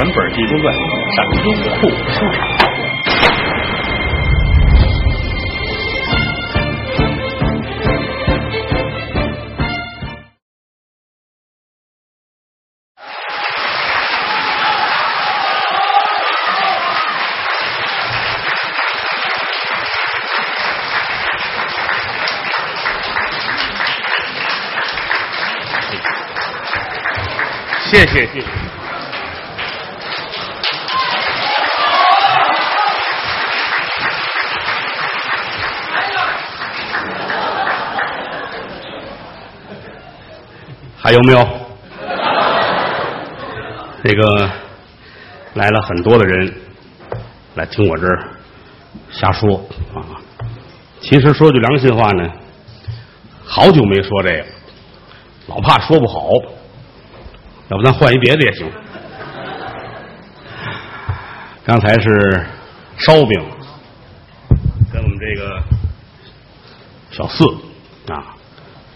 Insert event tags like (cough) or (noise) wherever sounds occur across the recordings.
全本《济公传》上优酷书场。谢谢谢谢。还有没有？这个来了很多的人来听我这儿瞎说啊。其实说句良心话呢，好久没说这个，老怕说不好。要不咱换一别的也行。刚才是烧饼，跟我们这个小四啊，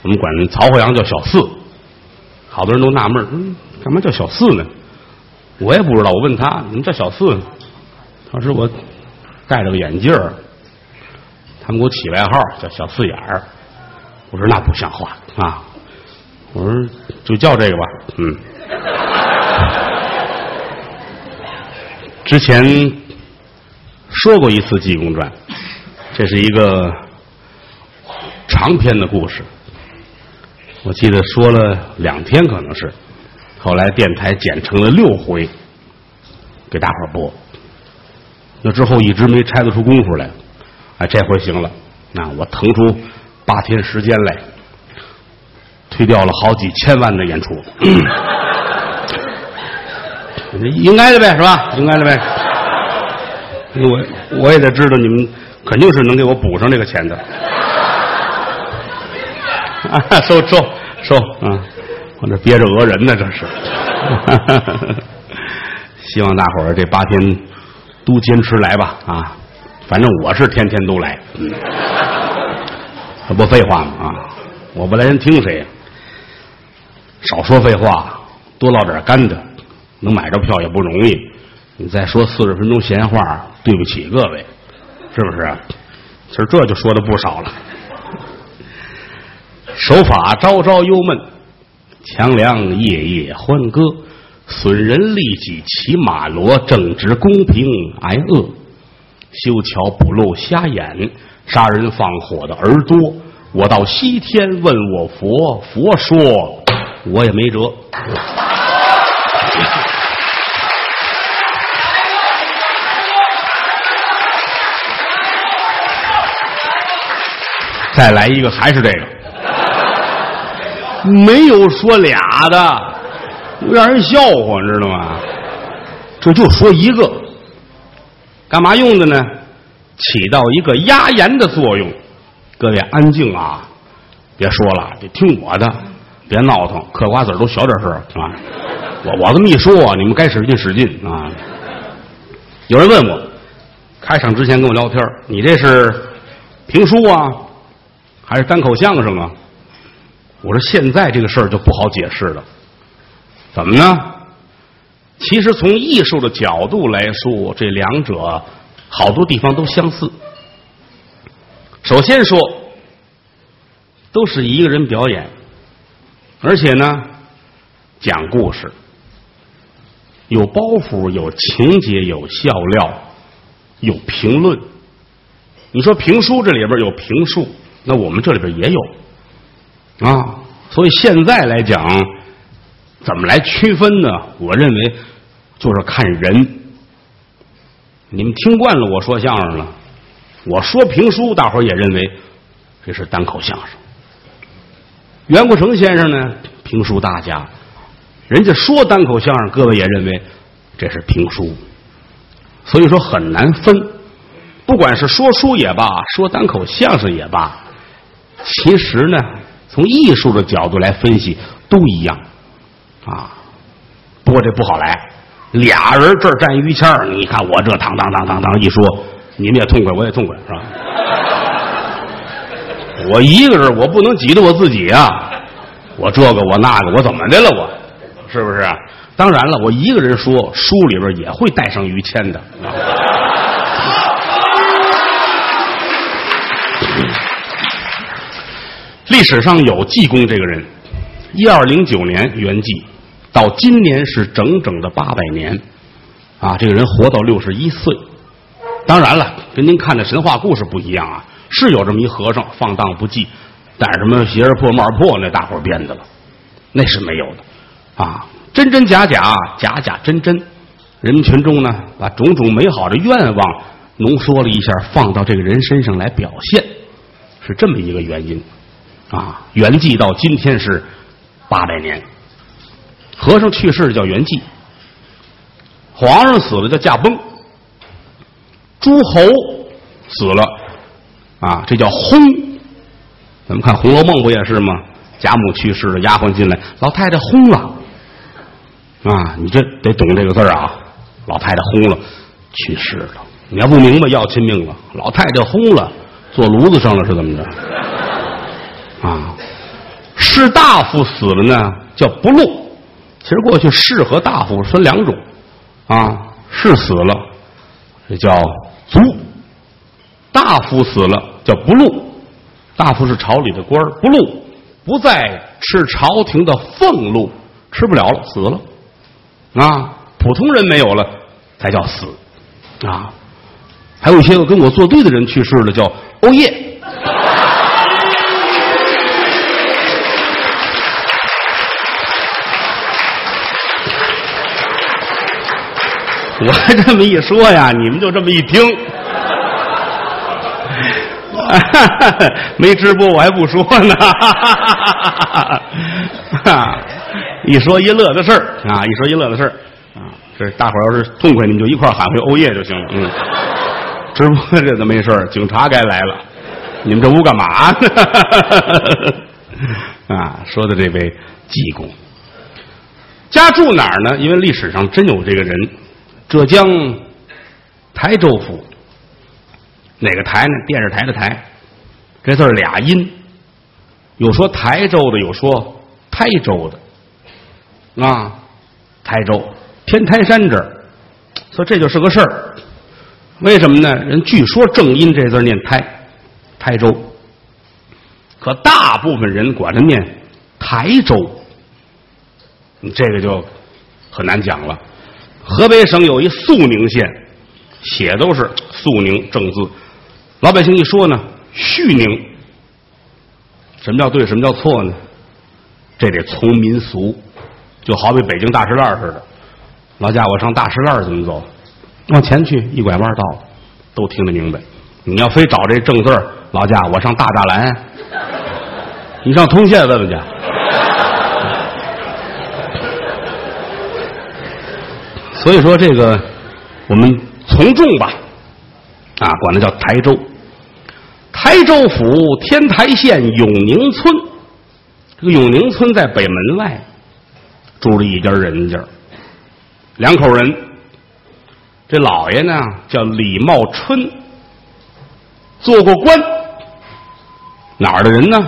我们管曹火阳叫小四，好多人都纳闷嗯，干嘛叫小四呢？我也不知道，我问他，你们叫小四呢？他说我戴着个眼镜儿，他们给我起外号叫小四眼儿。我说那不像话啊！我说就叫这个吧，嗯。之前说过一次《济公传》，这是一个长篇的故事。我记得说了两天，可能是后来电台剪成了六回，给大伙儿播。那之后一直没拆得出功夫来，哎，这回行了。那我腾出八天时间来，推掉了好几千万的演出。(clears throat) 应该的呗，是吧？应该的呗。我我也得知道你们肯定是能给我补上这个钱的。(laughs) 啊，收收收啊！我这憋着讹人呢，这是。希望大伙儿这八天都坚持来吧啊！反正我是天天都来。嗯这不废话吗？啊！我不来人听谁呀？少说废话，多唠点干的。能买着票也不容易，你再说四十分钟闲话，对不起各位，是不是？其实这就说的不少了。手法朝朝忧闷，强梁夜夜欢歌，损人利己骑马骡，正直公平挨饿，修桥补路瞎眼，杀人放火的儿多。我到西天问我佛，佛说我也没辙。再来一个，还是这个，没有说俩的，让人笑话，知道吗？这就说一个，干嘛用的呢？起到一个压言的作用。各位安静啊，别说了，得听我的，别闹腾，嗑瓜子都小点声啊！我我这么一说，你们该使劲使劲啊！有人问我，开场之前跟我聊天，你这是评书啊？还是单口相声啊！我说现在这个事儿就不好解释了，怎么呢？其实从艺术的角度来说，这两者好多地方都相似。首先说，都是一个人表演，而且呢，讲故事，有包袱，有情节，有笑料，有评论。你说评书这里边有评述。那我们这里边也有啊，所以现在来讲，怎么来区分呢？我认为就是看人。你们听惯了我说相声了，我说评书，大伙儿也认为这是单口相声。袁国成先生呢，评书大家，人家说单口相声，各位也认为这是评书，所以说很难分。不管是说书也罢，说单口相声也罢。其实呢，从艺术的角度来分析，都一样啊。不过这不好来，俩人这儿站于谦儿，你看我这当当当当当一说，你们也痛快，我也痛快，是吧？(laughs) 我一个人，我不能挤得我自己啊！我这个我那个，我怎么的了？我是不是？当然了，我一个人说，书里边也会带上于谦的。历史上有济公这个人，一二零九年圆寂，到今年是整整的八百年，啊，这个人活到六十一岁。当然了，跟您看的神话故事不一样啊，是有这么一和尚放荡不羁，但是什么鞋儿破帽破那大伙编的了，那是没有的，啊，真真假假，假假真真，人民群众呢把种种美好的愿望浓缩了一下，放到这个人身上来表现，是这么一个原因，啊，圆寂到今天是八百年，和尚去世叫圆寂，皇上死了叫驾崩。诸侯死了啊，这叫薨。咱们看《红楼梦》不也是吗？贾母去世了，丫鬟进来，老太太薨了啊！你这得懂这个字啊！老太太薨了，去世了。你要不明白，要亲命了。老太太薨了，坐炉子上了是怎么着？啊，士大夫死了呢，叫不禄。其实过去士和大夫分两种啊，士死了，这叫。卒，大夫死了叫不禄，大夫是朝里的官不禄不再吃朝廷的俸禄，吃不了了，死了。啊，普通人没有了，才叫死。啊，还有一些个跟我作对的人去世了，叫欧耶。我这么一说呀，(laughs) 你们就这么一听，(laughs) 没直播我还不说呢。(laughs) 一说一乐的事儿啊，一说一乐的事儿啊，这大伙儿要是痛快，你们就一块喊回欧耶就行了。嗯，直播这都没事儿，警察该来了，你们这屋干嘛呢？啊，说的这位济公，家住哪儿呢？因为历史上真有这个人。浙江台州府，哪个台呢？电视台的台，这字俩音，有说台州的，有说台州的，啊，台州。天台山这儿，说这就是个事儿。为什么呢？人据说正音这字念台，台州，可大部分人管它念台州，这个就很难讲了。河北省有一肃宁县，写都是肃宁正字，老百姓一说呢，叙宁。什么叫对？什么叫错呢？这得从民俗，就好比北京大石栏似的。老家我上大石栏怎么走？往前去，一拐弯到了，都听得明白。你要非找这正字老家我上大栅栏，你上通县问问去。所以说这个我们从众吧，啊，管它叫台州。台州府天台县永宁村，这个永宁村在北门外住着一家人家，两口人。这老爷呢叫李茂春，做过官，哪儿的人呢？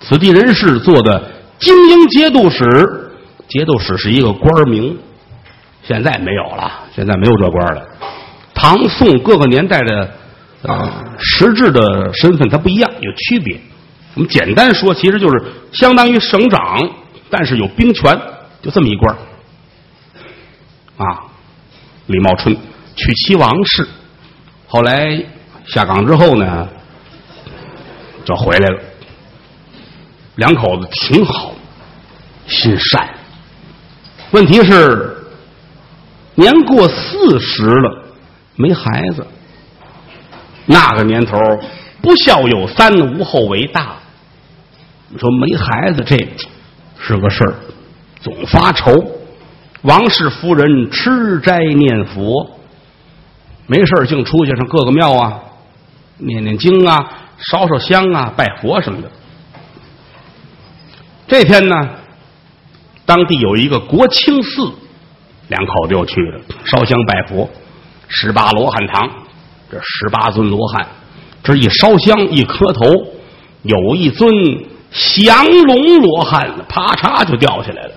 此地人士做的精英节度使，节度使是一个官名。现在没有了，现在没有这官了。唐宋各个年代的啊实质的身份它不一样，有区别。我们简单说，其实就是相当于省长，但是有兵权，就这么一官啊，李茂春娶妻王氏，后来下岗之后呢，就回来了。两口子挺好，心善。问题是。年过四十了，没孩子。那个年头，不孝有三，无后为大。你说没孩子，这是个事儿，总发愁。王氏夫人吃斋念佛，没事净出去上各个庙啊，念念经啊，烧烧香啊，拜佛什么的。这天呢，当地有一个国清寺。两口子又去了，烧香拜佛，十八罗汉堂，这十八尊罗汉，这一烧香一磕头，有一尊降龙罗汉，啪嚓就掉下来了。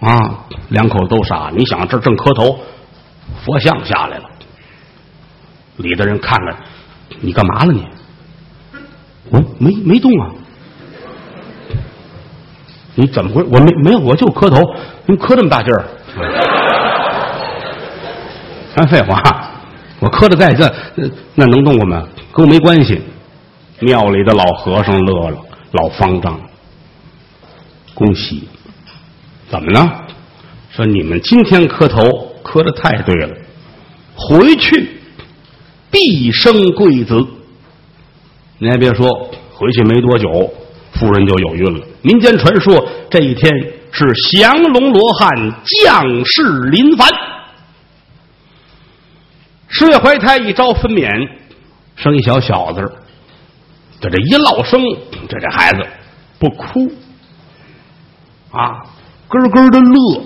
啊，两口子都傻。你想，这正磕头，佛像下来了，里的人看看，你干嘛了你？我没没动啊。你怎么回？我没没有，我就磕头。你磕这么大劲儿？(laughs) 咱废话，我磕的再这，那能动我吗？跟我没关系。庙里的老和尚乐了，老方丈，恭喜！怎么呢？说你们今天磕头磕的太对了，回去必生贵子。您还别说，回去没多久。夫人就有孕了。民间传说，这一天是降龙罗汉将士临凡。十月怀胎，一朝分娩，生一小小子。这这一落生，这这孩子不哭啊，咯咯的乐。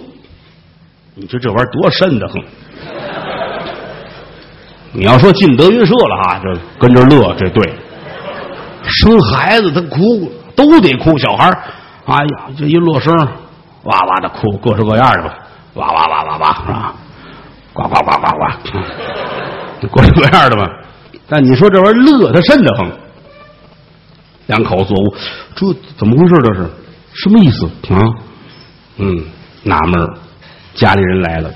你说这玩意儿多瘆得很。你要说进德云社了啊，就跟着乐，这对。生孩子他哭。都得哭，小孩哎呀，这一落声，哇哇的哭，各式各样的吧，哇哇哇哇哇，是吧？呱呱呱呱呱，(laughs) 各式各样的吧。但你说这玩意儿乐他瘆得慌，两口子这怎么回事？这是？什么意思？啊？嗯，纳闷家里人来了，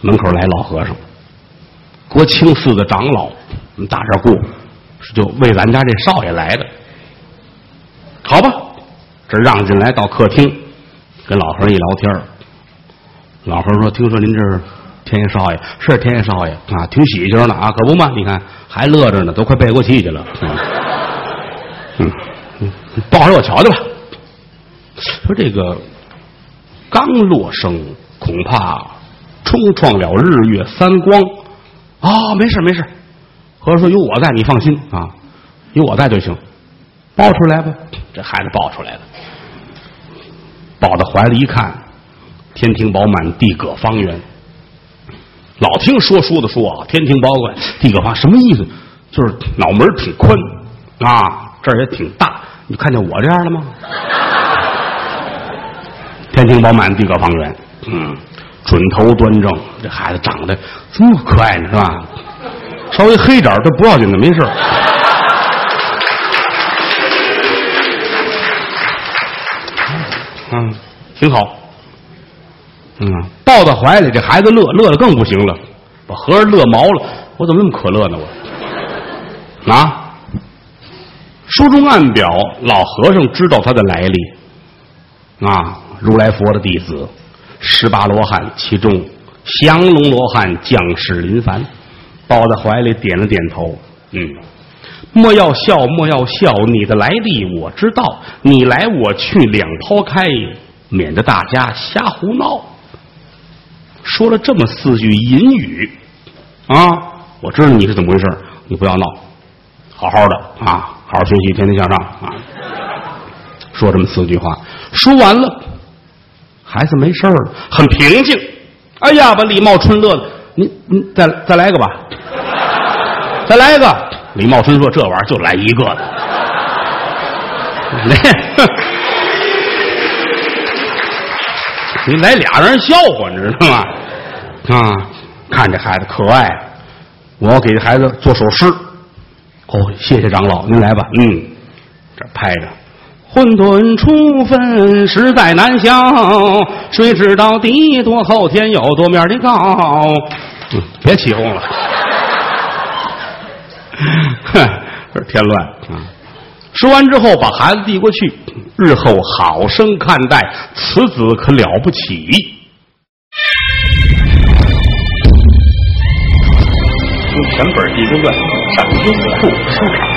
门口来老和尚，国清寺的长老，我们大这过，就为咱家这少爷来的。好吧，这让进来到客厅，跟老何一聊天老何说：“听说您这是天爷少爷，是天爷少爷啊，挺喜庆的啊，可不嘛？你看还乐着呢，都快背过气去了。嗯，抱着我瞧瞧吧。说这个刚落生，恐怕冲撞了日月三光。啊，没事没事。和说有我在，你放心啊，有我在就行。”抱出来吧，这孩子抱出来了，抱到怀里一看，天庭饱满，地阁方圆。老听说书的说啊，天庭饱满，地阁方，什么意思？就是脑门挺宽啊，这儿也挺大。你看见我这样了吗？天庭饱满，地阁方圆。嗯，准头端正，这孩子长得这么可爱呢，是吧？稍微黑点儿，这不要紧的，没事。嗯，挺好。嗯，抱到怀里，这孩子乐乐的更不行了，把和尚乐毛了。我怎么那么可乐呢？我 (laughs) 啊，书中暗表，老和尚知道他的来历啊，如来佛的弟子，十八罗汉其中降龙罗汉降世临凡，抱在怀里点了点头，嗯。莫要笑，莫要笑，你的来历我知道。你来我去两抛开，免得大家瞎胡闹。说了这么四句隐语啊，我知道你是怎么回事，你不要闹，好好的啊，好好学习，天天向上啊。说这么四句话，说完了，孩子没事了，很平静。哎呀，把李茂春乐的，你你再再来一个吧，再来一个。李茂春说：“这玩意儿就来一个的，来 (laughs) 你来俩让人笑话，你知道吗？啊，看这孩子可爱，我给这孩子做首诗。哦，谢谢长老，您来吧。嗯，这拍着，混沌初分实在难消，谁知道地多厚，天有多面的高？嗯，别起哄了。”哼，添乱啊！说完之后，把孩子递过去，日后好生看待，此子可了不起。用全本《地中传》上优酷收。